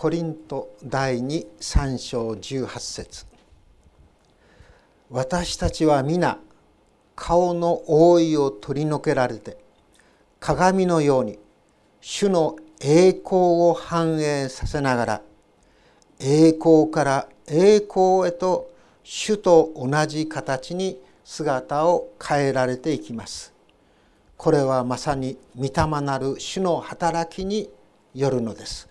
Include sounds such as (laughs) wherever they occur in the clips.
コリント第23章18節私たちは皆顔の覆いを取り除けられて鏡のように主の栄光を反映させながら栄光から栄光へと主と同じ形に姿を変えられていきます。これはまさに御霊なる主の働きによるのです。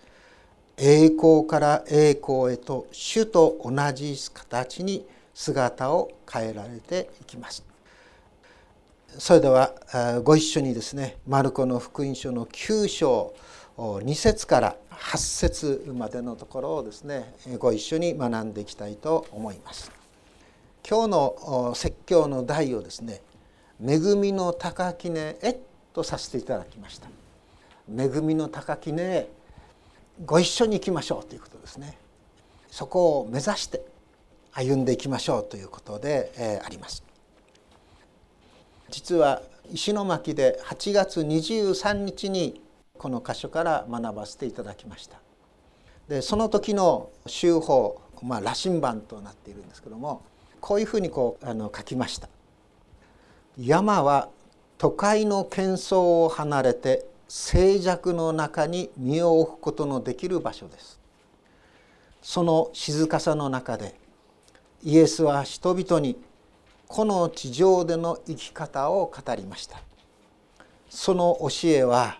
栄光から栄光へと主と同じ形に姿を変えられていきます。それではご一緒にですねマルコの福音書の9章2節から8節までのところをですねご一緒に学んでいきたいと思います。今日の説教の題をですね「恵みの高きねへ」とさせていただきました。恵みの高きねご一緒に行きましょうということですね。そこを目指して歩んでいきましょうということで、えー、あります。実は石巻で8月23日にこの箇所から学ばせていただきました。でその時の修法まあ羅針盤となっているんですけどもこういうふうにこうあの書きました。山は都会の喧騒を離れて静寂の中に身を置くことのできる場所です。その静かさの中でイエスは人々にこの地上での生き方を語りました。その教えは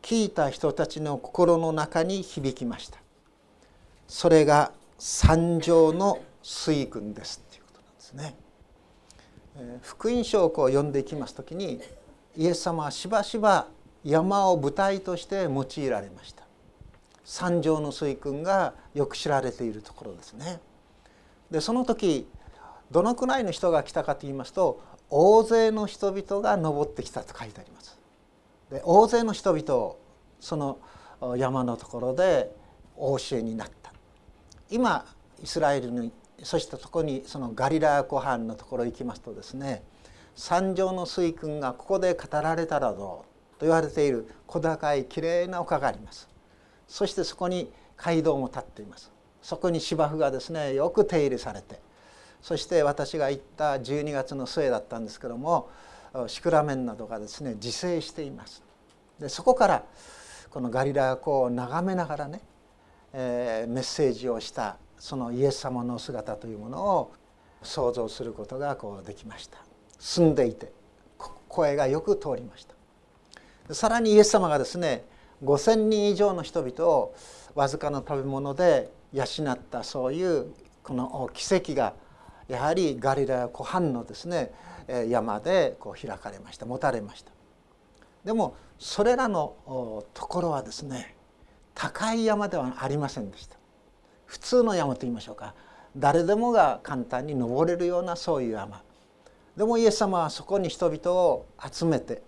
聞いた人たちの心の中に響きました。それが三条の水訓ですということなんですね。福音書をこう読んでいきます時にイエス様はしばしば山を舞台として用いられました。三条の水訓がよく知られているところですね。でその時どのくらいの人が来たかと言いますと大勢の人々が登ってきたと書いてあります。で大勢の人々をその山のところでお教えになった。今イスラエルにそしたとこにそのガリラヤ湖畔のところ行きますとですね三条の水訓がここで語られたらどうと言われている小高いきれいな丘があります。そしてそこに街道も立っています。そこに芝生がですねよく手入れされてそして私が行った12月の末だったんですけどもシクラメンなどがですね自生しています。でそこからこのガリラヤ湖を眺めながらね、えー、メッセージをしたそのイエス様の姿というものを想像することがこうできました。住んでいて声がよく通りました。さらにイエス様がですね5,000人以上の人々をわずかな食べ物で養ったそういうこの奇跡がやはりガリラヤ湖畔のですね山でこう開かれました持たれました。でもそれらのところはですね高い山ではありませんでした。普通の山と言いましょうか。誰でもが簡単に登れるようなそういう山。でもイエス様はそこに人々を集めて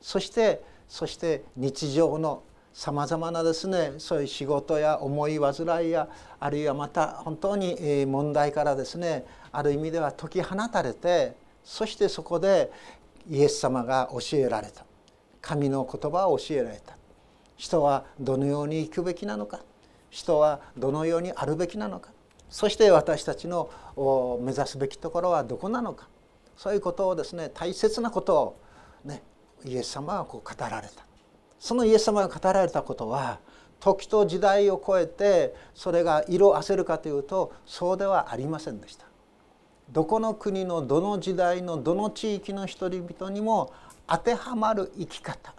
そしてそして日常のさまざまなですねそういう仕事や思い煩いやあるいはまた本当に問題からですねある意味では解き放たれてそしてそこでイエス様が教えられた。神の言葉を教えられた。人はどのように生くべきなのか。人はどのようにあるべきなのか。そして私たちの目指すべきところはどこなのか。そういうことをですね大切なことをねイエス様はこう語られた。そのイエス様が語られたことは時と時代を超えてそれが色あせるかというとそうではありませんでした。どこの国のどの時代のどの地域の人々にも当てはまる生き方、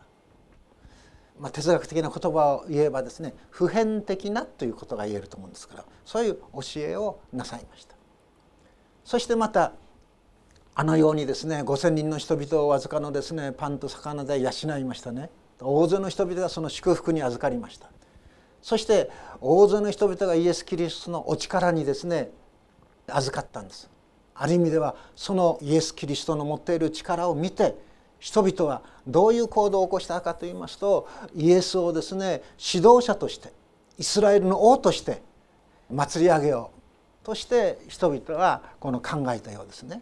まあ、哲学的な言葉を言えばですね普遍的なということが言えると思うんですからそういう教えをなさいました。そしてまたあのようにですね5,000人の人々をわずかのですねパンと魚で養いましたね。大勢の人々がその祝福に預かりました。そして大勢の人々がイエス・キリストのお力にですね預かったんです。ある意味ではそのイエス・キリストの持っている力を見て人々はどういう行動を起こしたかといいますとイエスをですね指導者としてイスラエルの王として祭り上げようとして人々はこの考えたようですね。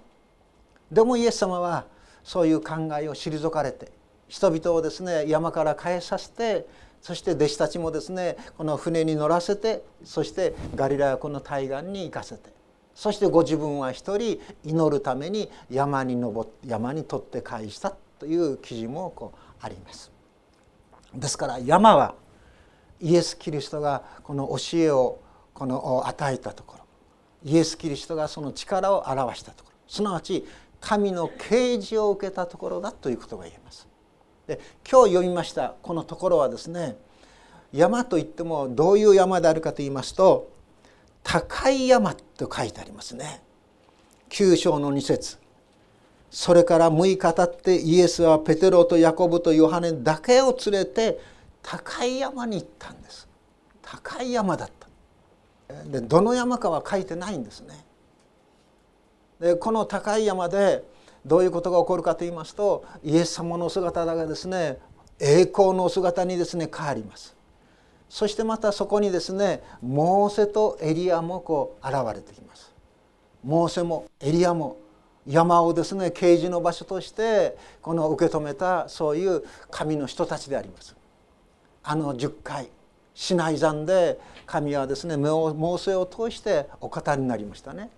でもイエス様はそういう考えを退かれて人々をですね山から帰させてそして弟子たちもですねこの船に乗らせてそしてガリラヤ湖の対岸に行かせてそしてご自分は一人祈るために山に登って山に取って返したという記事もこうあります。ですから山はイエス・キリストがこの教えをこの与えたところイエス・キリストがその力を表したところすなわち神の啓示を受けたところだということが言えます。で今日読みましたこのところはですね山といってもどういう山であるかと言いますと高い山と書いてありますね。9章の2節それから6日経ってイエスはペテロとヤコブとヨハネだけを連れて高い山に行ったんです高い山だったでどの山かは書いてないんですねでこの高い山でどういうことが起こるかと言いますとイエス様の姿がですね栄光の姿にですね変わります。そしてまたそこにですねモーセとエリアもこう現れてきます。モーセもエリアも山をですね啓示の場所としてこの受け止めたそういう神の人たちであります。あの10回市内山で神はですねモーセを通してお方になりましたね。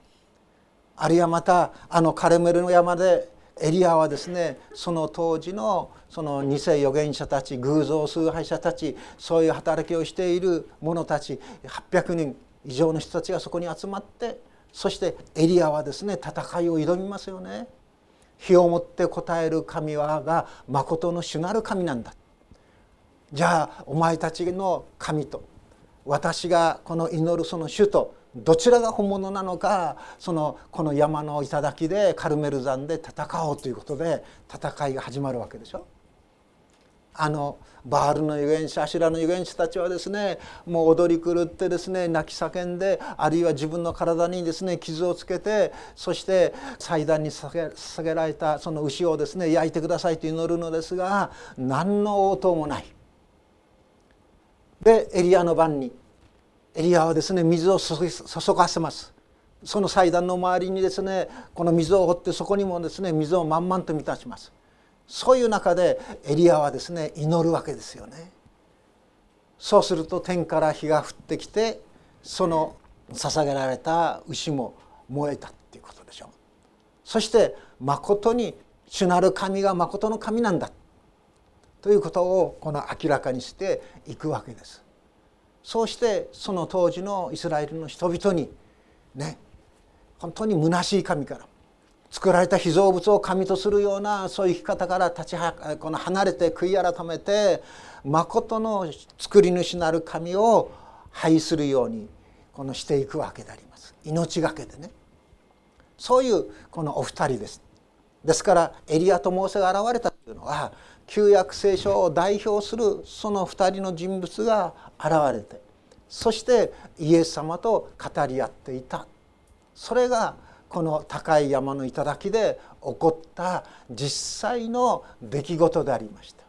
あるいはまたあのカレメルの山でエリアはですねその当時のその偽預言者たち偶像崇拝者たちそういう働きをしている者たち800人以上の人たちがそこに集まってそしてエリアはですね戦いを挑みますよね。火をもって答える神はが誠の主なる神なんだ。じゃあお前たちの神と私がこの祈るその主とどちらが本物なのかそのこの山の頂でカルメル山で戦おうということで戦いが始まるわけでしょ。あのバールの預言者アシュラの預言者たちはですねもう踊り狂ってですね泣き叫んであるいは自分の体にですね傷をつけてそして祭壇に捧げられたその牛をですね焼いてくださいと祈るのですが何の応答もない。でエリアの番にエリアはですね水を注がせます。その祭壇の周りにですねこの水を掘ってそこにもですね水を満々と満たします。そういう中でエリアはですね祈るわけですよね。そうすると天から火が降ってきてその捧げられた牛も燃えたっていうことでしょう。そしてまことに主なる神がまことの神なんだ。ということをこの明らかにしていくわけです。そうしてその当時のイスラエルの人々にね本当に虚しい神から作られた被造物を神とするようなそういう生き方から立ちはこの離れて悔い改めて誠の作り主なる神を拝するようにこのしていくわけであります。命がけでね。そういうこのお二人です。ですからエリアとモーセが現れたというのは旧約聖書を代表するその二人の人物が現れてそしてイエス様と語り合っていたそれがこの高い山の頂で起こった実際の出来事でありました。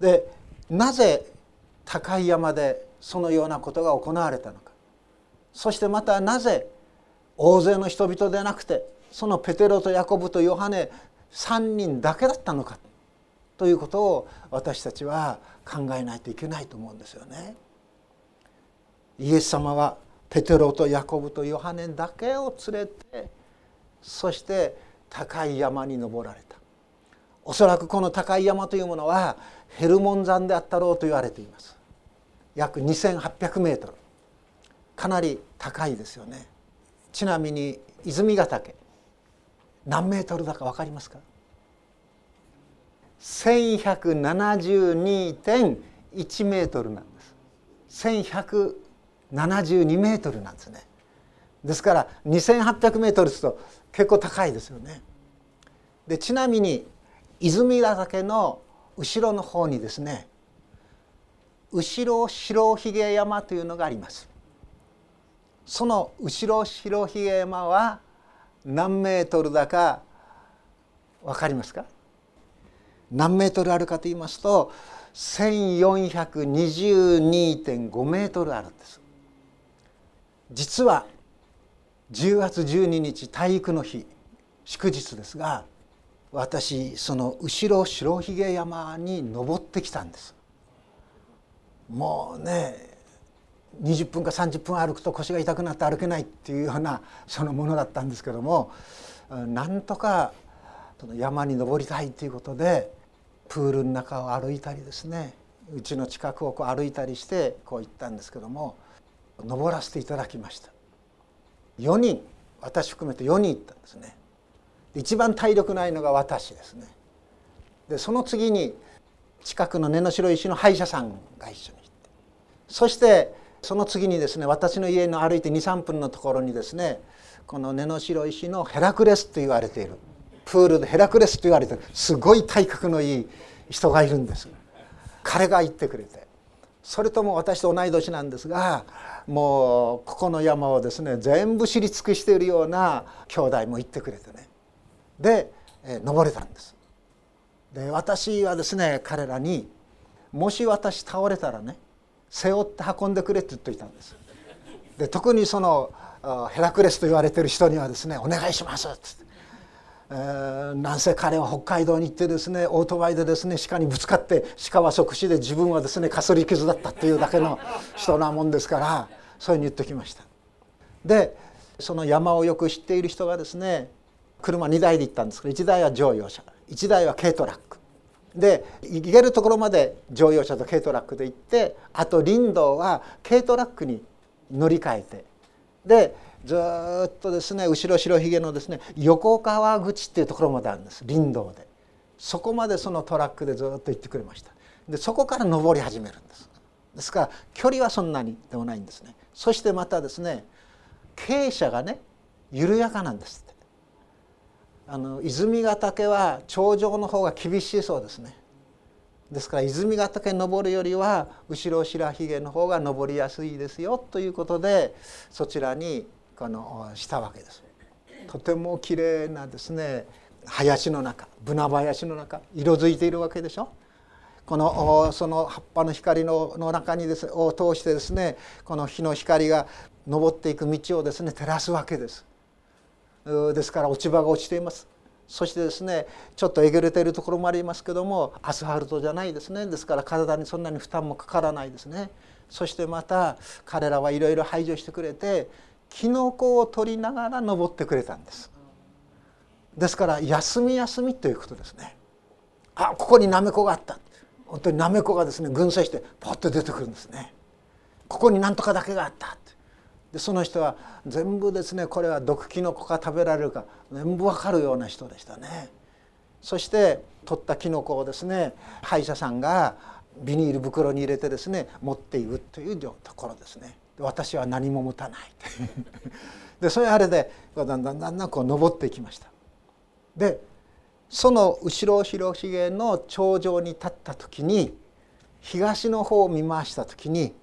でなぜ高い山でそのようなことが行われたのかそしてまたなぜ大勢の人々でなくてそのペテロとヤコブとヨハネ3人だけだったのかということを私たちは考えないといけないと思うんですよね。イエス様はペテロとヤコブとヨハネだけを連れてそして高い山に登られた。おそらくこの高い山というものはヘルモン山であったろうと言われています。約2800メートル。かなり高いですよね。ちなみに泉ヶ岳。何メートルだか分かりますか？1172.1メートルなんです。1172メートルなんですね。ですから2800メートルですと結構高いですよね。でちなみに泉ヶ岳の後ろの方にですね後ろ白ひげ山というのがあります。その後ろ白ひげ山は何メートルだか分かりますか？何メートルあるかと言いますと1422.5メートルあるんです。実は10月12日体育の日祝日ですが私その後ろ白ひげ山に登ってきたんです。もうね20分か30分歩くと腰が痛くなって歩けないっていうようなそのものだったんですけどもなんとか山に登りたいということでプールの中を歩いたりですねうちの近くをこう歩いたりしてこう行ったんですけども登らせていただきました。4人私含めて4人行ったんですね。一番体力ないのが私ですね。でその次に近くの根の白石の歯医者さんが一緒に行ってそしてその次にですね私の家の歩いて23分のところにですねこの根の白石のヘラクレスと言われている。プールでヘラクレスと言われてる。すごい体格のいい人がいるんです。彼が言ってくれて。それとも私と同い年なんですがもうここの山をですね全部知り尽くしているような兄弟も言ってくれてね。で、え登れたんです。で私はですね彼らにもし私倒れたらね背負って運んでくれって言っといたんです。で特にそのヘラクレスと言われてる人にはですね「お願いします」っつって。えー、なんせ彼は北海道に行ってですねオートバイでですね鹿にぶつかって鹿は即死で自分はですねかすり傷だったっていうだけの人なもんですからそういうふうに言ってきました。でその山をよく知っている人がですね車2台で行ったんですけど1台は乗用車1台は軽トラック。で行けるところまで乗用車と軽トラックで行ってあと林道は軽トラックに乗り換えてでずっとですね後ろ白ひげのですね横川口っていうところまであるんです林道で。そこまでそのトラックでずっと行ってくれました。でそこから登り始めるんです。ですから距離はそんなにでもないんですね。そしてまたですね傾斜がね緩やかなんです。あの泉ヶ岳は頂上の方が厳しいそうですねですから泉ヶ岳登るよりは後ろ白ひげの方が登りやすいですよということでそちらにこのしたわけです。とても綺麗なですね林の中ブナ林の中色づいているわけでしょ。このその葉っぱの光のの中にですを通してですねこの日の光が登っていく道をですね照らすわけです。ですから落ち葉が落ちています。そしてですねちょっとえぐれているところもありますけどもアスファルトじゃないですね。ですから体にそんなに負担もかからないですね。そしてまた彼らはいろいろ排除してくれてキノコを取りながら登ってくれたんです。ですから休み休みということですね。あここになめこがあった。本当になめこがですね群生してポッと出てくるんですね。ここになんとかだけがあった。その人は全部ですねこれは毒キノコが食べられるか全部わかるような人でしたね。そして取ったキノコをですね歯医者さんがビニール袋に入れてですね持っていくというところですね。私は何も持たない (laughs) でそういうあれでだんだんだんだんこう登っていきました。でその後ろ広ひげの頂上に立った時に東の方を見回した時に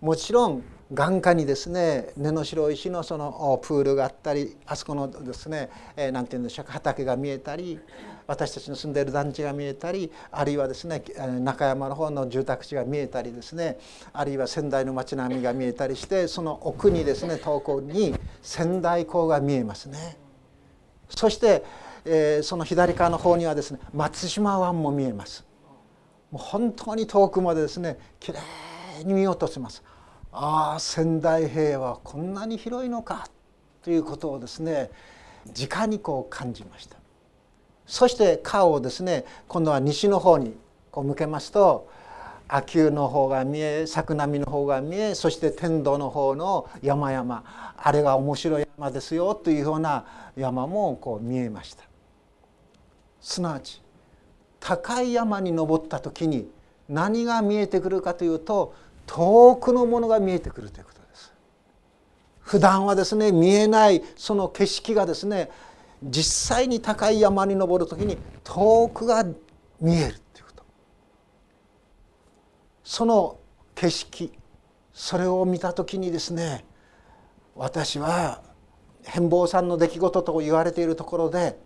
もちろん眼下にですね根の白石のそのプールがあったりあそこのですね何、えー、て言うんでしょうか畑が見えたり私たちの住んでいる団地が見えたりあるいはですね中山の方の住宅地が見えたりですねあるいは仙台の町並みが見えたりしてその奥にですね遠くに仙台港が見えますね。そして、えー、その左側の方にはですね松島湾も見えます。もう本当に遠くまでですねきれいに見落とせます。ああ仙台平はこんなに広いのかということをですね直にこう感じました。そして顔をですね今度は西の方にこう向けますと秋保の方が見え作並の方が見えそして天童の方の山々あれが面白い山ですよというような山もこう見えました。すなわち高い山に登った時に何が見えてくるかというと遠くのものが見えてくるということです。普段はですね見えないその景色がですね実際に高い山に登る時に遠くが見えるということ。その景色それを見た時にですね私は変貌さんの出来事と言われているところで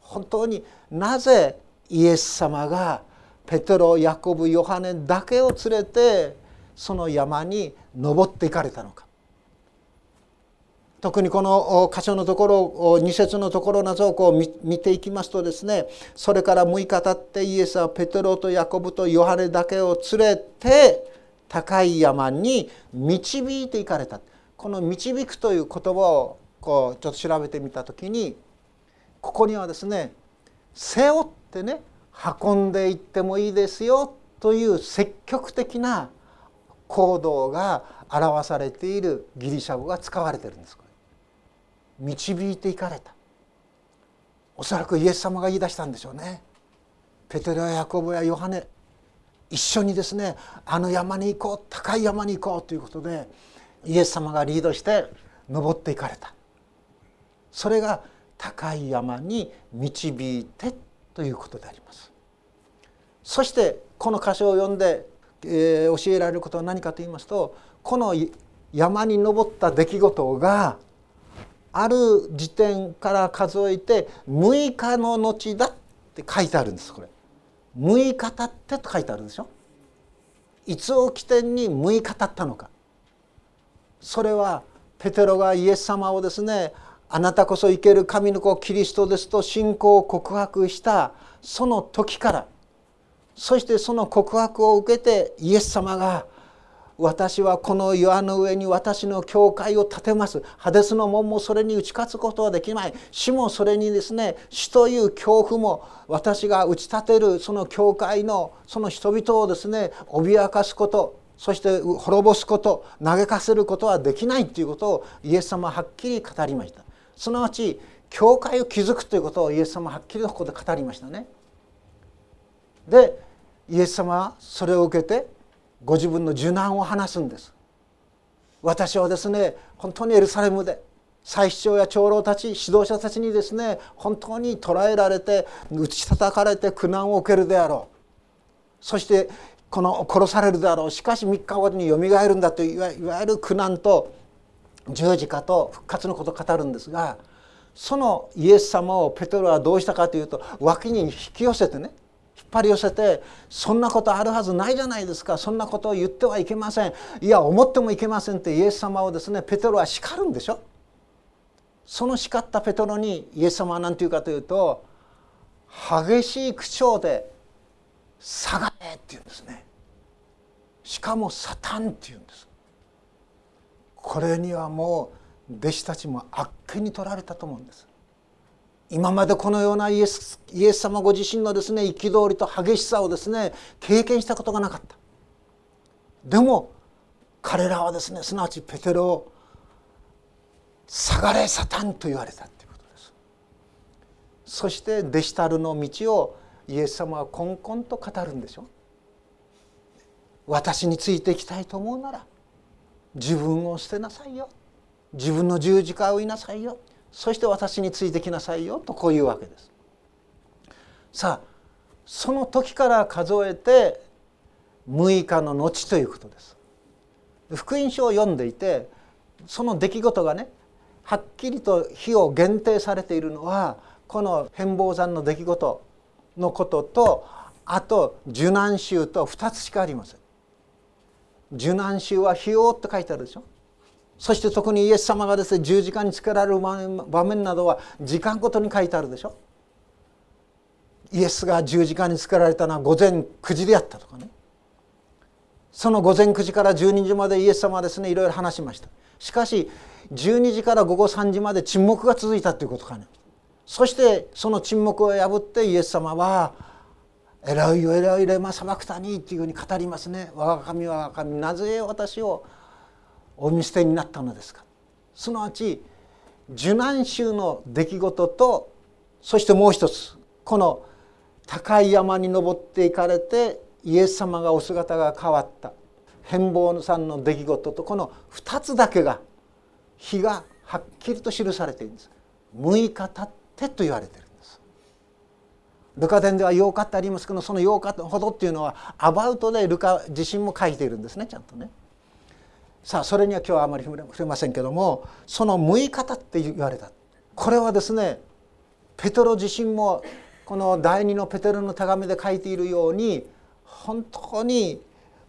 本当になぜイエス様がペテロヤコブヨハネだけを連れてその山に登っていかれたのか。特にこの箇所のところ二節のところなどをこう見ていきますとですねそれから6日経ってイエスはペテロとヤコブとヨハネだけを連れて高い山に導いていかれた。この「導く」という言葉をこうちょっと調べてみた時にここにはですね背負ってね運んでいってもいいですよという積極的な行動が表されているギリシャ語が使われてるんです導いていかれた。おそらくイエス様が言い出したんでしょうね。ペテロやヤコブやヨハネ。一緒にですねあの山に行こう高い山に行こうということでイエス様がリードして登っていかれた。それが高い山に導いてということであります。そしてこの箇所を読んで、えー、教えられることは何かと言いますとこの山に登った出来事がある時点から数えて6日の後だって書いてあるんですこれ。6日経ってと書いてあるでしょ？いつを起点に6日経ったのか。それはペテロがイエス様をですねあなたこそ生ける神の子キリストですと信仰を告白したその時からそしてその告白を受けてイエス様が私はこの岩の上に私の教会を建てます。ハデスの門もそれに打ち勝つことはできない。死もそれにですね死という恐怖も私が打ち立てるその教会のその人々をですね脅かすことそして滅ぼすこと嘆かせることはできない。ということをイエス様ははっきり語りました。すなわち教会を築くということをイエス様ははっきりとここで語りましたね。でイエス様はそれを受けてご自分の受難を話すんです。私はですね本当にエルサレムで祭司長や長老たち指導者たちにですね本当に捕らえられて打ち叩かれて苦難を受けるであろう。そしてこの殺されるであろう。しかし3日後によみがえるんだといわゆる苦難と十字架と復活のことを語るんですがそのイエス様をペトロはどうしたかというと脇に引き寄せてね張り寄せてそんなことあるはずないじゃないですかそんなことを言ってはいけません。いや思ってもいけませんってイエス様をですねペテロは叱るんでしょ？その叱ったペテロにイエス様は何て言うかというと激しい口調で「下がれ」って言うんですね。しかも「サタン」って言うんです。これにはもう弟子たちもあっけに取られたと思うんです。今までこのようなイエスイエス様ご自身のですね憤りと激しさをですね経験したことがなかった。でも彼らはですねすなわちペテロを「下がれサタン」と言われたということです。そして弟子たるの道をイエス様はこんこんと語るんでしょ。私についていきたいと思うなら自分を捨てなさいよ。自分の十字架を追いなさいよ。そして私についてきなさいよとこういうわけです。さあその時から数えて6日の後ということです。福音書を読んでいてその出来事がねはっきりと日を限定されているのはこの変貌山の出来事のこととあと受難週と2つしかありません。受難週は「日を」って書いてあるでしょ。そして特にイエス様がですね十字架につけられる場面などは時間ごとに書いてあるでしょ？イエスが十字架につけられたのは午前9時であったとかね。その午前9時から12時までイエス様はですねいろいろ話しました。しかし12時から午後3時まで沈黙が続いたということかね。そしてその沈黙を破ってイエス様は「エロイよエロイレマサバクタニ」というふうに語りますね「我が神我が神なぜ私をお見捨てになったのですか？すなわち受難週の出来事とそしてもう一つこの高い山に登っていかれてイエス様がお姿が変わった変貌さんの出来事とこの2つだけが日がはっきりと記されているんです。6日経ってと言われているんです。ルカ伝では8日ってありますけどその8日ほどっていうのはアバウトでルカ自身も書いているんですねちゃんとね。さあそれには今日はあまり触れませんけどもその6日たって言われた。これはですねペトロ自身もこの第二のペテロの手紙で書いているように本当に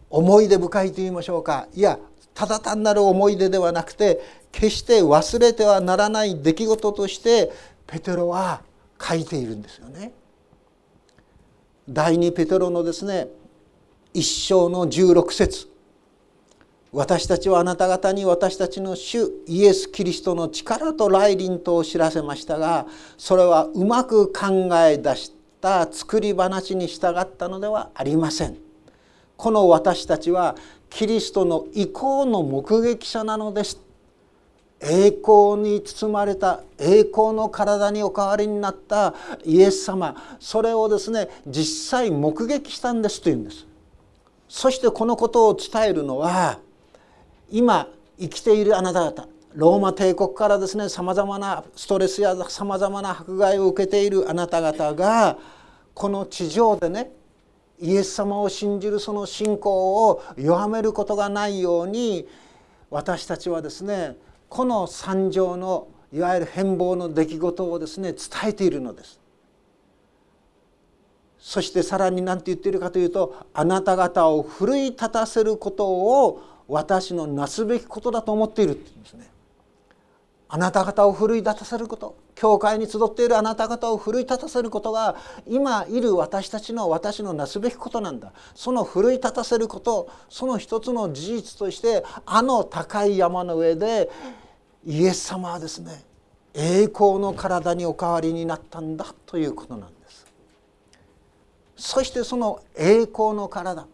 思い出深いと言いましょうか。いやただ単なる思い出ではなくて決して忘れてはならない出来事としてペテロは書いているんですよね。第二ペテロのですね一章の16節。私たちはあなた方に私たちの主イエス・キリストの力と来臨とを知らせましたがそれはうまく考え出した作り話に従ったのではありません。この私たちはキリストの意向の目撃者なのです。栄光に包まれた栄光の体にお変わりになったイエス様。それをですね実際目撃したんですというんです。そしてこのことを伝えるのは今生きているあなた方ローマ帝国からですねさまざまなストレスやさまざまな迫害を受けているあなた方がこの地上でねイエス様を信じるその信仰を弱めることがないように私たちはですねこの惨状のいわゆる変貌の出来事をですね伝えているのです。そしてさらに何て言っているかというとあなた方を奮い立たせることを私のなすべきことだと思っているって言うんですね。あなた方を奮い立たせること教会に集っているあなた方を奮い立たせることが今いる私たちの私のなすべきことなんだその奮い立たせることその一つの事実としてあの高い山の上でイエス様はですね栄光の体にお変わりになったんだということなんですそしてその栄光の体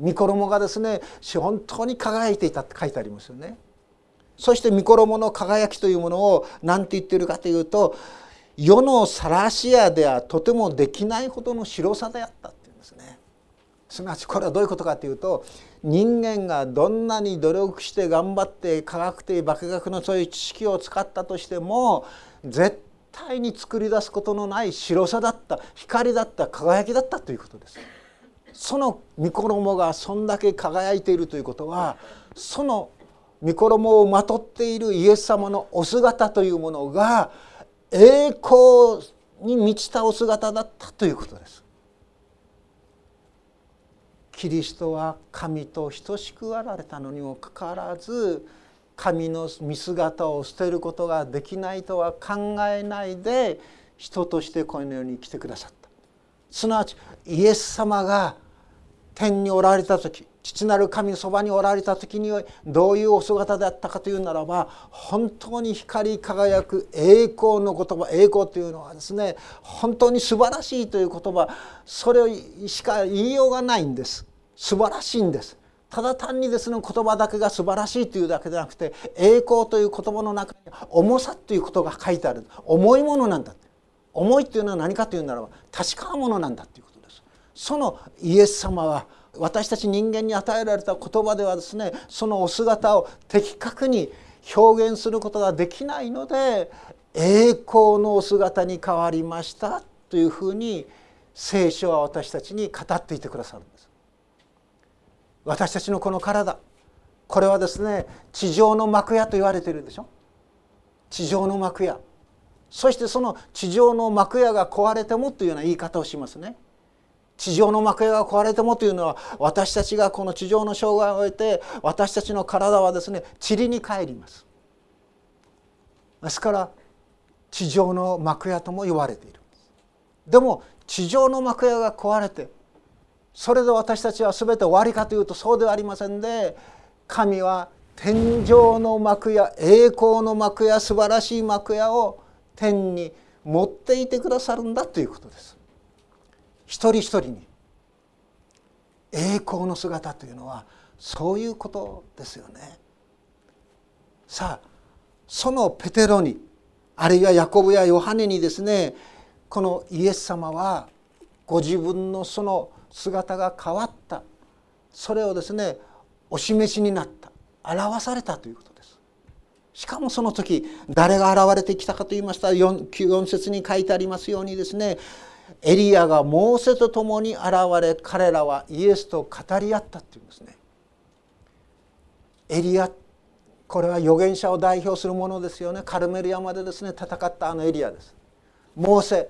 御衣がですね本当に輝いていたって書いてありますよねそして御衣の輝きというものを何て言ってるかというと世の晒し屋ではとてもできないほどの白さであったっていうんですね。すなわちこれはどういうことかというと人間がどんなに努力して頑張って科学的化学のそういう知識を使ったとしても絶対に作り出すことのない白さだった光だった輝きだったということです。その御衣がそんだけ輝いているということはその御衣をまとっているイエス様のお姿というものが栄光に満ちたお姿だったということです。キリストは神と等しくあられたのにもかかわらず神の見姿を捨てることができないとは考えないで人としてこの世に来てくださったすなわちイエス様が天におられた時父なる神のそばにおられた時にどういうお姿であったかというならば本当に光り輝く栄光の言葉栄光というのはですね本当に素晴らしいという言葉それしか言いようがないんです。素晴らしいんです。ただ単にですね言葉だけが素晴らしいというだけでなくて栄光という言葉の中に重さということが書いてある。重いものなんだ。重いというのは何かというならば確かなものなんだということ。そのイエス様は私たち人間に与えられた言葉ではですねそのお姿を的確に表現することができないので栄光のお姿に変わりましたというふうに聖書は私たちに語っていてくださるんです。私たちのこの体これはですね地上の幕屋と言われているでしょ？地上の幕屋そしてその地上の幕屋が壊れてもというような言い方をしますね。地上の幕屋が壊れてもというのは私たちがこの地上の障害を終えて私たちの体はですね塵に帰ります。ですから地上の幕屋とも言われている。でも地上の幕屋が壊れてそれで私たちは全て終わりかというとそうではありませんで神は天上の幕屋栄光の幕屋素晴らしい幕屋を天に持っていてくださるんだということです。一人一人に栄光の姿というのはそういうことですよね。さあそのペテロにあるいはヤコブやヨハネにですねこのイエス様はご自分のその姿が変わったそれをですねお示しになった表されたということです。しかもその時誰が現れてきたかと言いましたら 4, 4節に書いてありますようにですねエリアがモーセと共に現れ彼らはイエスと語り合ったっていうんですね。エリアこれは預言者を代表するものですよねカルメル山でですね戦ったあのエリアです。モーセ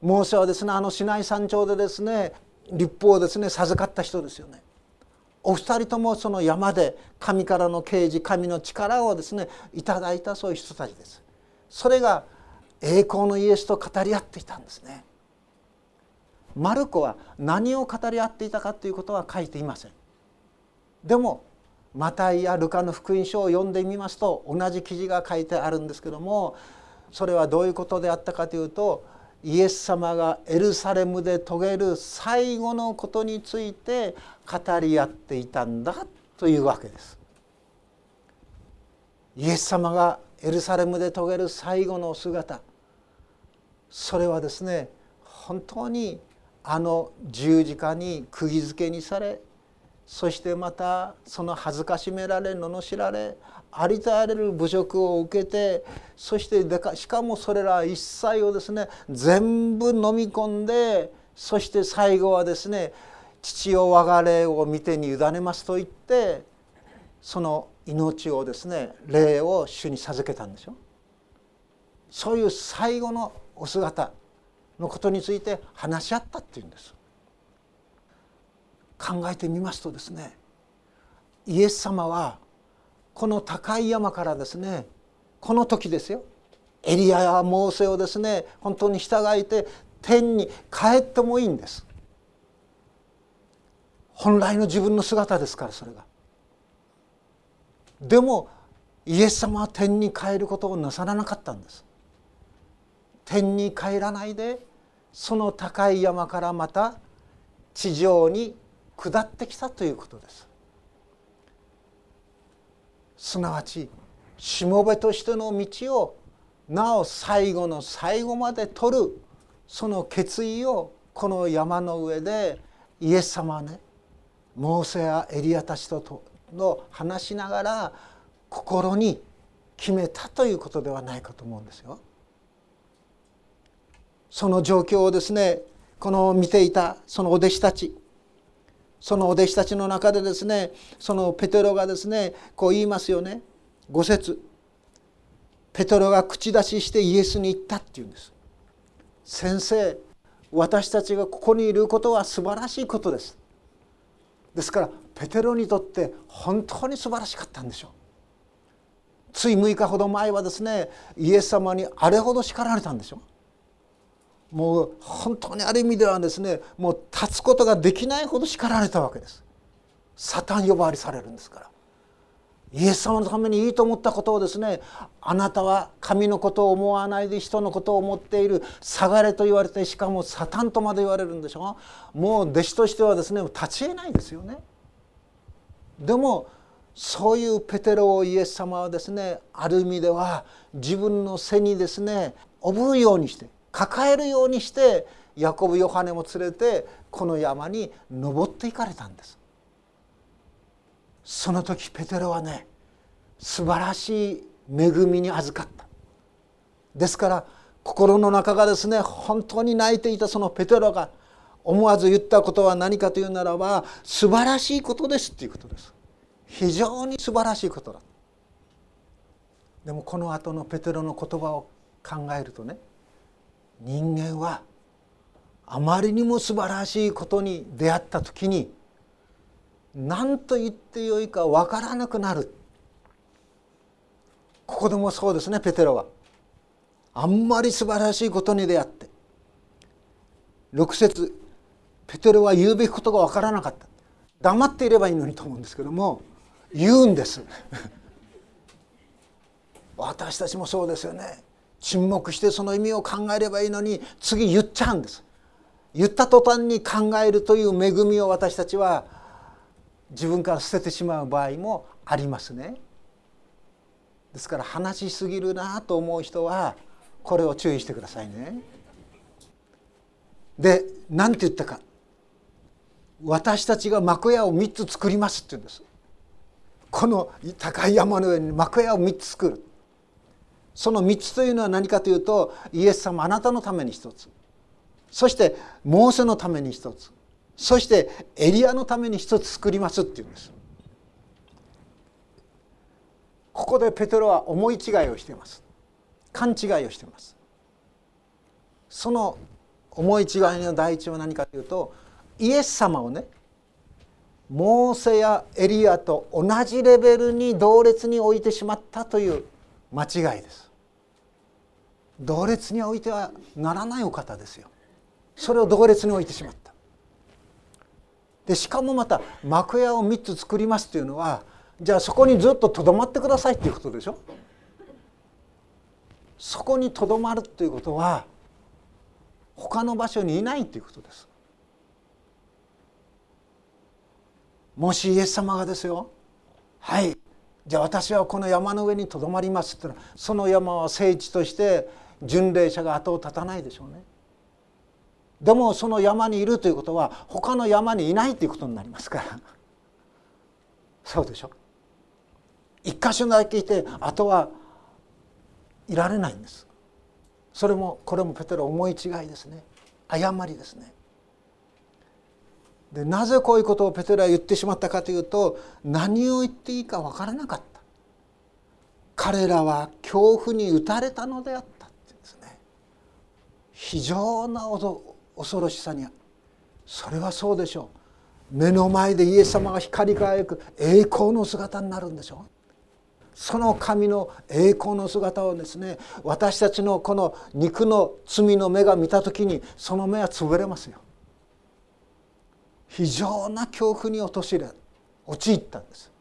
モーセはですねあのシナイ山頂でですね立法をですね授かった人ですよね。お二人ともその山で神からの啓示神の力をですねいただいたそういう人たちです。それが栄光のイエスと語り合っていたんですね。マルコは何を語り合っていたかということは書いていませんでもマタイやルカの福音書を読んでみますと同じ記事が書いてあるんですけどもそれはどういうことであったかというとイエス様がエルサレムで遂げる最後のことについて語り合っていたんだというわけです。イエス様がエルサレムで遂げる最後の姿それはですね本当にあの十字架に釘付けにされそしてまたその恥ずかしめられ罵られありとあらゆる侮辱を受けてそしてしかもそれら一切をですね全部飲み込んでそして最後はですね父を我が霊を見てに委ねますと言ってその命をですね霊を主に授けたんでしょ。そういう最後のお姿。のことについて話し合ったっていうんです。考えてみますとですねイエス様はこの高い山からですねこの時ですよエリアやモーセをですね本当に従えて天に帰ってもいいんです。本来の自分の姿ですからそれが。でもイエス様は天に帰ることをなさらなかったんです。天に帰らないでその高い山からまた地上に下ってきたということですすなわちしもべとしての道をなお最後の最後まで取るその決意をこの山の上でイエス様はねモーセやエリアたちとの話しながら心に決めたということではないかと思うんですよ。その状況をですねこの見ていたそのお弟子たちそのお弟子たちの中でですねそのペテロがですねこう言いますよね。五節ペテロが口出ししてイエスに言ったっていうんです。先生私たちがここにいることは素晴らしいことです。ですからペテロにとって本当に素晴らしかったんでしょう。つい6日ほど前はですねイエス様にあれほど叱られたんでしょう。もう本当にある意味ではですねもう立つことができないほど叱られたわけです。サタン呼ばわりされるんですから。イエス様のためにいいと思ったことをですねあなたは神のことを思わないで人のことを思っている。下がれと言われてしかもサタンとまで言われるんでしょもう弟子としてはですね立ち得ないですよね。でもそういうペテロをイエス様はですねある意味では自分の背にですねおぶうようにして抱えるようにしてヤコブヨハネも連れてこの山に登っていかれたんです。その時ペテロはね素晴らしい恵みに預かった。ですから心の中がですね本当に泣いていたそのペテロが思わず言ったことは何かというならば素晴らしいことですっていうことです。非常に素晴らしいことだでもこの後のペテロの言葉を考えるとね人間はあまりにも素晴らしいことに出会った時に何と言ってよいか分からなくなる。ここでもそうですねペテロは。あんまり素晴らしいことに出会って。6節ペテロは言うべきことが分からなかった。黙っていればいいのにと思うんですけども言うんです。(laughs) 私たちもそうですよね。沈黙してその意味を考えればいいのに次言っちゃうんです。言った途端に考えるという恵みを私たちは自分から捨ててしまう場合もありますね。ですから話しすぎるなと思う人はこれを注意してくださいね。で何て言ったか。私たちが幕屋を3つ作りますって言うんです。この高い山の上に幕屋を3つ作る。その3つというのは何かというとイエス様あなたのために1つ。そしてモーセのために1つ。そしてエリアのために1つ作りますっていうんです。ここでペテロは思い違いをしています。勘違いをしています。その思い違いの第一は何かというとイエス様をねモーセやエリアと同じレベルに同列に置いてしまったという間違いです。同列に置いてはならないお方ですよ。それを同列に置いてしまった。でしかもまた幕屋を3つ作りますというのはじゃあそこにずっととどまってくださいっていうことでしょ？そこにとどまるということは他の場所にいないということです。もしイエス様がですよはいじゃあ私はこの山の上にとどまりますって言ったらその山は聖地として巡礼者が後を絶たないでしょうね。でもその山にいるということは他の山にいないということになりますから。そうでしょ。一箇所だけいてあとはいられないんです。それもこれもペテロ思い違いですね。誤りですね。でなぜこういうことをペテロは言ってしまったかというと何を言っていいか分からなかった。彼らは恐怖に打たれたのであった。非常な恐ろしさにそれはそうでしょう。目の前でイエス様が光り輝く栄光の姿になるんでしょう。その神の栄光の姿をですね私たちのこの肉の罪の目が見た時にその目は潰れますよ。非常な恐怖に陥れ陥ったんです。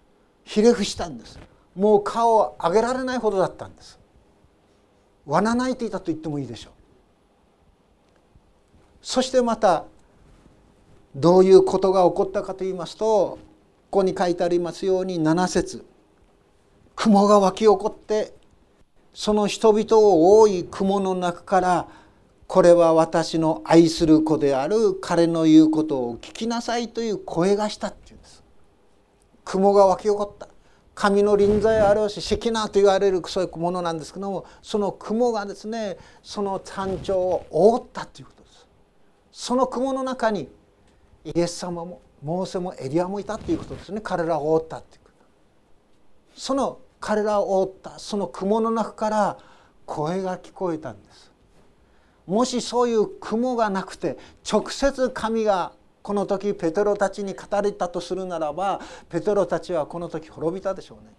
ひれ伏したんです。もう顔を上げられないほどだったんです。わな泣いていたと言ってもいいでしょう。そしてまたどういうことが起こったかと言いますとここに書いてありますように7節。雲が湧き起こってその人々を多い雲の中からこれは私の愛する子である彼の言うことを聞きなさいという声がしたっていうんです。雲が湧き起こった。神の臨在を表しシキナと言われるそういうものなんですけどもその雲がですねその山頂を覆ったということ。その雲の中にイエス様もモーセもエリアもいたということですね。彼らを覆ったっていうその彼らを覆ったその雲の中から声が聞こえたんです。もしそういう雲がなくて直接神がこの時ペテロたちに語れたとするならばペテロたちはこの時滅びたでしょうね。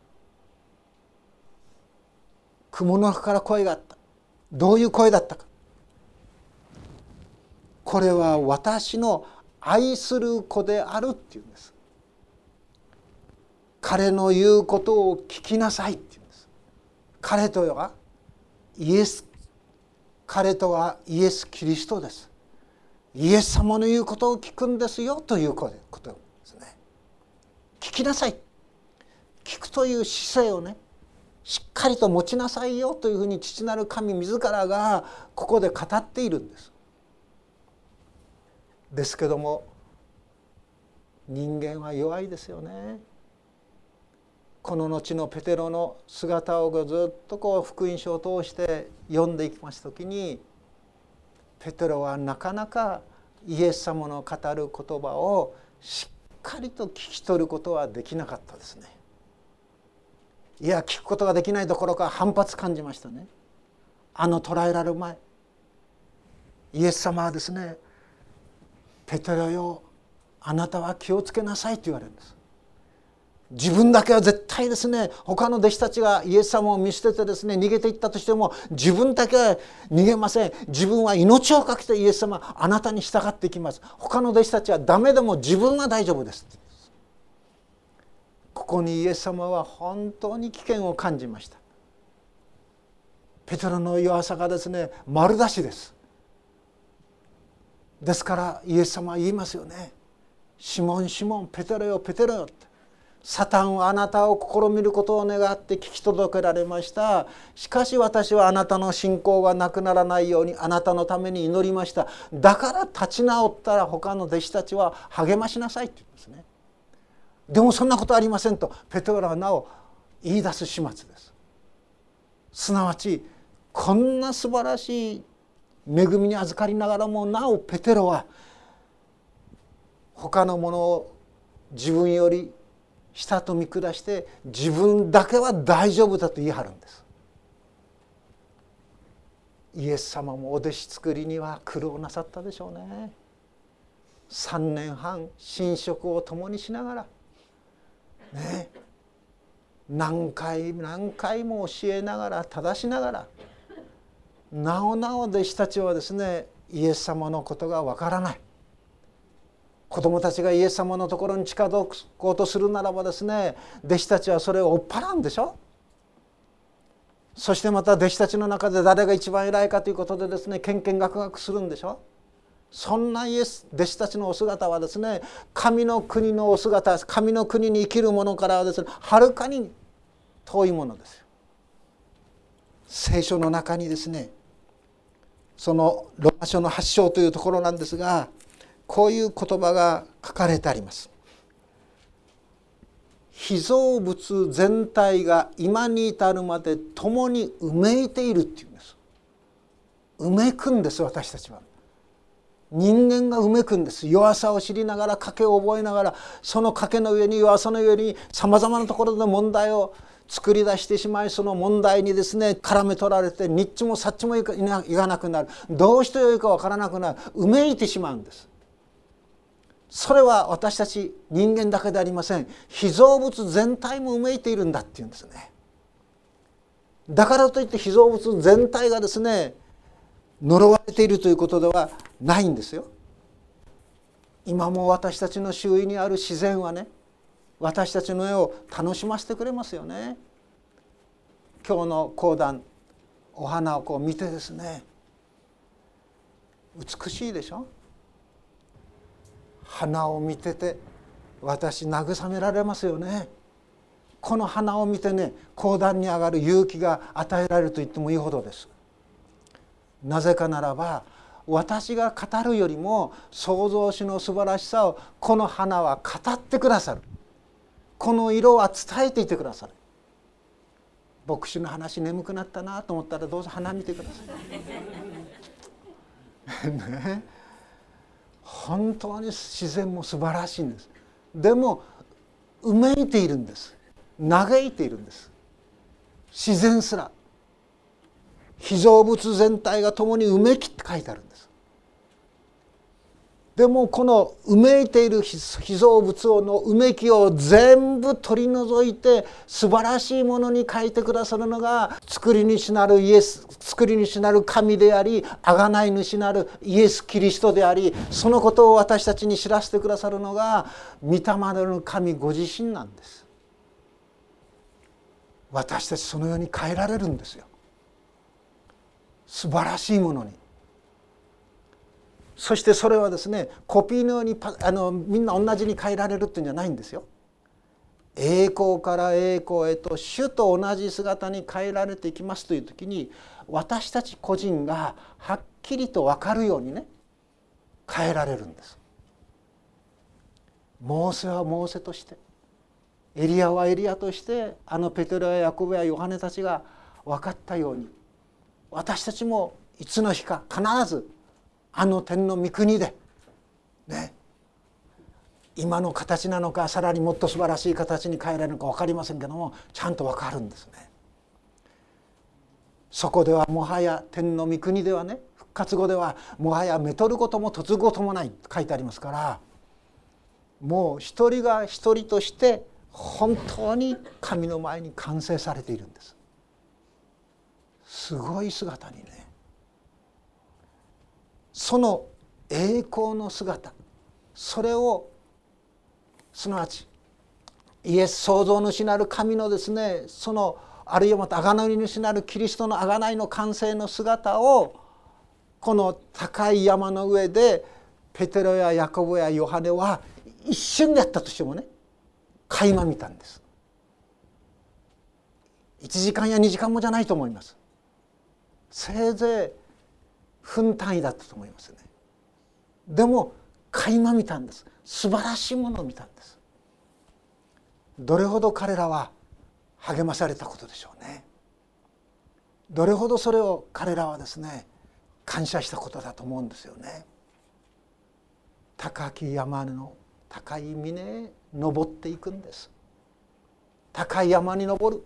雲の中から声があった。どういう声だったか。これは私の愛する子であるっていうんです。彼の言うことを聞きなさいって言うんです。彼とはイエス彼とはイエス・キリストです。イエス様の言うことを聞くんですよということですね。聞きなさい。聞くという姿勢をねしっかりと持ちなさいよというふうに父なる神自らがここで語っているんです。ですけども人間は弱いですよねこの後のペテロの姿をずっとこう福音書を通して読んでいきます時にペテロはなかなかイエス様の語る言葉をしっかりと聞き取ることはできなかったですね。いや聞くことができないどころか反発感じましたね。あの捕らえられる前イエス様はですね「ペテロよあなたは気をつけなさい」と言われるんです。自分だけは絶対ですね他の弟子たちがイエス様を見捨ててですね逃げていったとしても自分だけは逃げません。自分は命を懸けてイエス様あなたに従っていきます。他の弟子たちはダメでも自分は大丈夫ですここにイエス様は本当に危険を感じました。ペテロの弱さがですね丸出しです。ですからイエス様は言いますよね「シモンシモンペテロよペテロよ」ってサタンはあなたを試みることを願って聞き届けられました。しかし私はあなたの信仰がなくならないようにあなたのために祈りました。だから立ち直ったら他の弟子たちは励ましなさいって言うんですね。でもそんなことありませんとペトロはなお言い出す始末です。すなわちこんな素晴らしい恵みに預かりながらもなおペテロは他のものを自分より下と見下して自分だけは大丈夫だと言い張るんです。イエス様もお弟子作りには苦労なさったでしょうね。3年半寝食を共にしながらね何回何回も教えながら正しながらなおなお弟子たちはですねイエス様のことがわからない。子供たちがイエス様のところに近づこうとするならばですね弟子たちはそれを追っ払うんでしょ。そしてまた弟子たちの中で誰が一番偉いかということでですねけんけんがくがくするんでしょ。そんなイエス弟子たちのお姿はですね神の国のお姿神の国に生きる者からはですねはるかに遠いものです。聖書の中にですねそのロマ書の発祥というところなんですがこういう言葉が書かれてあります。被造物全体が今に至るまで共にうめいているっていうんです。うめくんです私たちは。人間がうめくんです弱さを知りながら賭けを覚えながらその賭けの上に弱さの上にさまざまなところで問題を作り出してしまいその問題にですね絡め取られてニッチもサッチもいかなくなるどうしてよいか分からなくなるうめいてしまうんです。それは私たち人間だけでありません被造物全体もうめいているんだっていうんですね。だからといって被造物全体がですね呪われているということではないんですよ。今も私たちの周囲にある自然はね私たちの絵を楽しませてくれますよね。今日の講談お花をこう見てですね。美しいでしょ？花を見てて私慰められますよね。この花を見てね講談に上がる勇気が与えられると言ってもいいほどです。なぜかならば私が語るよりも創造主の素晴らしさをこの花は語ってくださる。この色は伝えていてくださる牧師の話眠くなったなと思ったらどうぞ花見てください。(laughs) ね。本当に自然も素晴らしいんです。でもうめいているんです。嘆いているんです。自然すら。被造物全体が共にうめきって書いてあるんです。でもこのうめいている被造物をのうめきを全部取り除いて素晴らしいものに書いてくださるのが作り主なるイエス作り主なる神であり贖い主なるイエス・キリストでありそのことを私たちに知らせてくださるのが御霊なる神ご自身なんです。私たちそのように変えられるんですよ。素晴らしいものにそしてそれはですねコピーのようにあのみんな同じに変えられるっていうんじゃないんですよ。栄光から栄光へと主と同じ姿に変えられていきますという時に私たち個人がはっきりと分かるようにね変えられるんです。モーセはモーセとしてエリアはエリアとしてあのペテロやヤコブやヨハネたちが分かったように私たちもいつの日か必ずあの天の御国でね今の形なのかさらにもっと素晴らしい形に変えられるのか分かりませんけどもちゃんと分かるんですね。そこではもはや天の御国ではね復活後ではもはやめとることも嫁ぐこともない書いてありますからもう一人が一人として本当に神の前に完成されているんです。すごい姿にねその栄光の姿それをすなわちイエス創造主なる神のですねそのあるいはまた贖い主なるキリストの贖いの完成の姿をこの高い山の上でペテロやヤコブやヨハネは一瞬でやったとしてもね垣間見たんです。1時間や2時間もじゃないと思います。せいぜい分単位だったと思いますね。でも垣間見たんです。素晴らしいものを見たんです。どれほど彼らは励まされたことでしょうね。どれほどそれを彼らはですね感謝したことだと思うんですよね。高き山の高い峰へ登っていくんです。高い山に登る。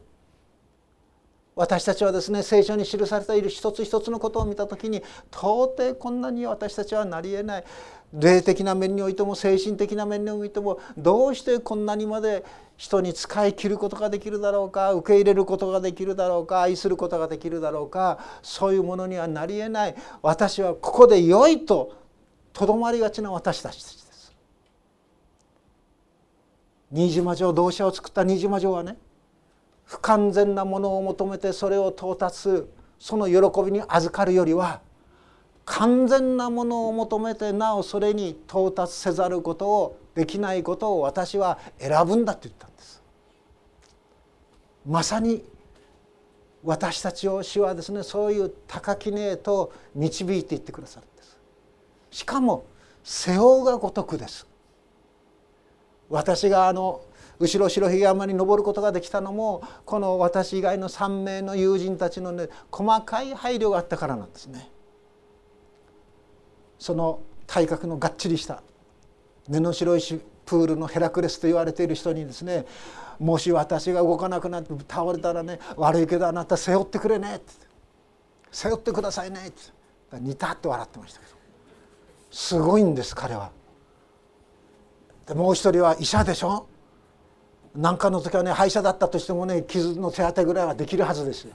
私たちはですね聖書に記されている一つ一つのことを見た時に到底こんなに私たちはなりえない霊的な面においても精神的な面においてもどうしてこんなにまで人に使い切ることができるだろうか受け入れることができるだろうか愛することができるだろうかそういうものにはなりえない私はここで良いととどまりがちな私たちです。新島城同社を作った新島城はね不完全なものを求めてそれを到達するその喜びに預かるよりは完全なものを求めてなおそれに到達せざることをできないことを私は選ぶんだと言ったんです。まさに私たちを主はですねそういう高き根へと導いていってくださるんです。しかも背負うがごとくです。私があの後ろ白ひげ山に登ることができたのもこの私以外の3名の友人たちのね細かい配慮があったからなんですね。その体格のがっちりした根の白いプールのヘラクレスと言われている人にですねもし私が動かなくなって倒れたらね悪いけどあなた背負ってくれねって背負ってくださいねってニタッと笑ってましたけどすごいんです彼は。でもう一人は医者でしょ？何かの時はね歯医者だったとしてもね傷の手当てぐらいはできるはずですよ。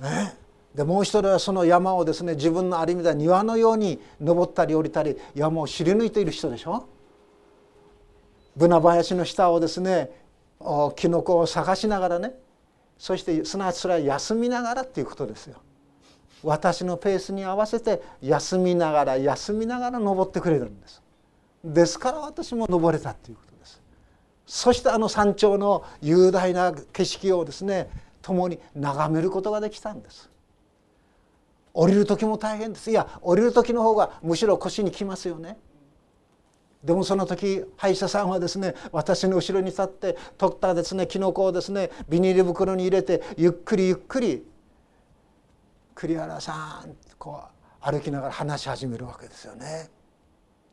ね、でもう一人はその山をですね自分のある意味では庭のように登ったり降りたり山を知り抜いている人でしょ。ブナ林の下をですねキノコを探しながらねそしてすなわちそれは休みながらっていうことですよ。私のペースに合わせて休みながら休みながら登ってくれるんです。ですから私も登れたということ。そしてあの山頂の雄大な景色をですね共に眺めることができたんです。降りる時も大変ですいや降りる時の方がむしろ腰にきますよね。でもその時歯医者さんはですね私の後ろに立って取ったですねキノコをですねビニール袋に入れてゆっくりゆっくり栗原さんこう歩きながら話し始めるわけですよね。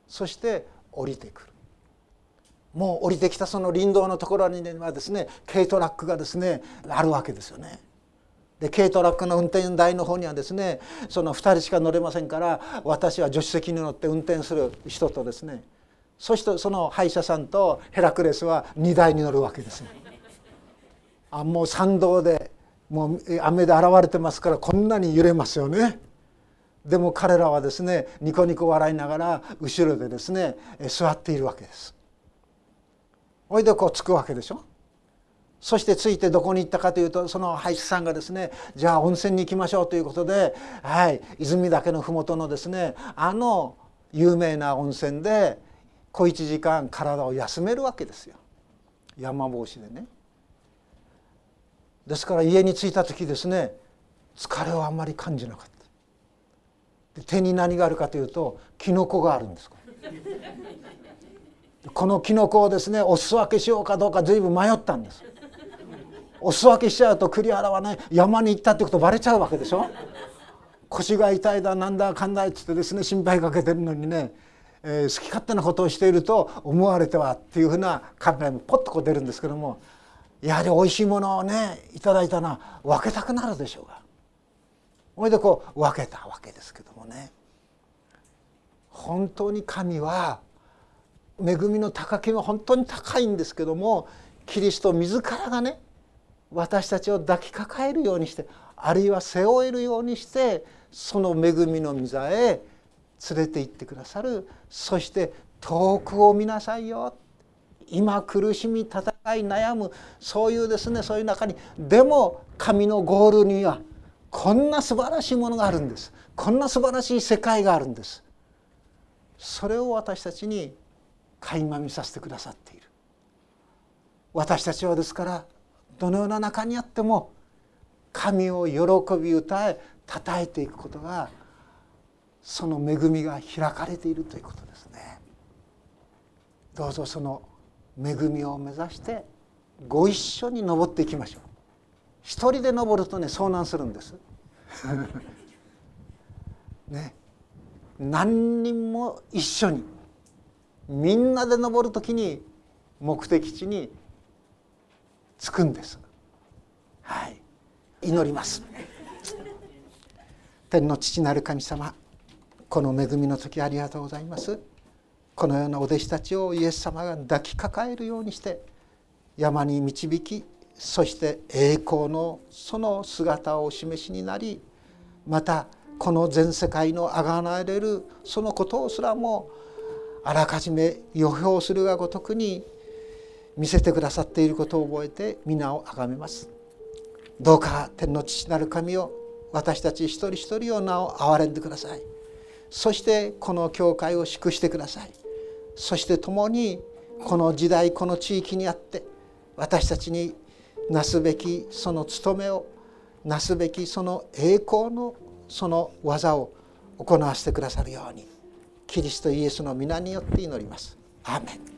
そして降りてくる。もう降りてきたその林道のところにはですね軽トラックがですねあるわけですよね。で軽トラックの運転台の方にはですねその2人しか乗れませんから私は助手席に乗って運転する人とですねそしてその歯医者さんとヘラクレスは荷台に乗るわけですよ。あもう参道でもう雨で現れてますからこんなに揺れますよね。でも彼らはですねニコニコ笑いながら後ろでですね座っているわけです。おいでこうつくわけでしょ？そしてついてどこに行ったかというとその歯医者さんがですねじゃあ温泉に行きましょうということで、はい、泉岳の麓のですねあの有名な温泉で小一時間体を休めるわけですよ山帽子でね。ですから家に着いた時ですね疲れをあんまり感じなかった手に何があるかというとキノコがあるんですこのキノコをですねお裾分けしようかどうか随分迷ったんです。お裾分けしちゃうと栗原はね山に行ったってことバレちゃうわけでしょ。腰が痛いだなんだかんだいっつってですね心配かけてるのにねえー、好き勝手なことをしていると思われてはっていうふうな考えもポッとこう出るんですけどもやはりおいしいものをねいただいたのは分けたくなるでしょうが。それでこう分けたわけですけどもね。本当に神は恵みの高きは本当に高いんですけどもキリスト自らがね私たちを抱きかかえるようにしてあるいは背負えるようにしてその恵みの御座へ連れて行ってくださる。そして遠くを見なさいよ。今苦しみ戦い悩む。そういうですねそういう中にでも神のゴールにはこんな素晴らしいものがあるんです。こんな素晴らしい世界があるんです。それを私たちに垣間見させてくださっている。私たちはですからどのような中にあっても神を喜び歌え称えていくことがその恵みが開かれているということですね。どうぞその恵みを目指してご一緒に登っていきましょう。一人で登るとね遭難するんです。(laughs) ね。何人も一緒にみんなで登る時に目的地に着くんです。はい。祈ります。天の父なる神様この恵みの時ありがとうございます。このようなお弟子たちをイエス様が抱きかかえるようにして山に導きそして栄光のその姿をお示しになりまたこの全世界のあがなれるそのことをすらもあらかじめ予表するがごとくに見せてくださっていることを覚えて皆を崇めます。どうか天の父なる神を私たち一人一人を名を憐れんでください。そしてこの教会を祝してください。そして共にこの時代この地域にあって私たちになすべきその務めをなすべきその栄光のその技を行わせてくださるように。キリストイエスの皆によって祈ります。アーメン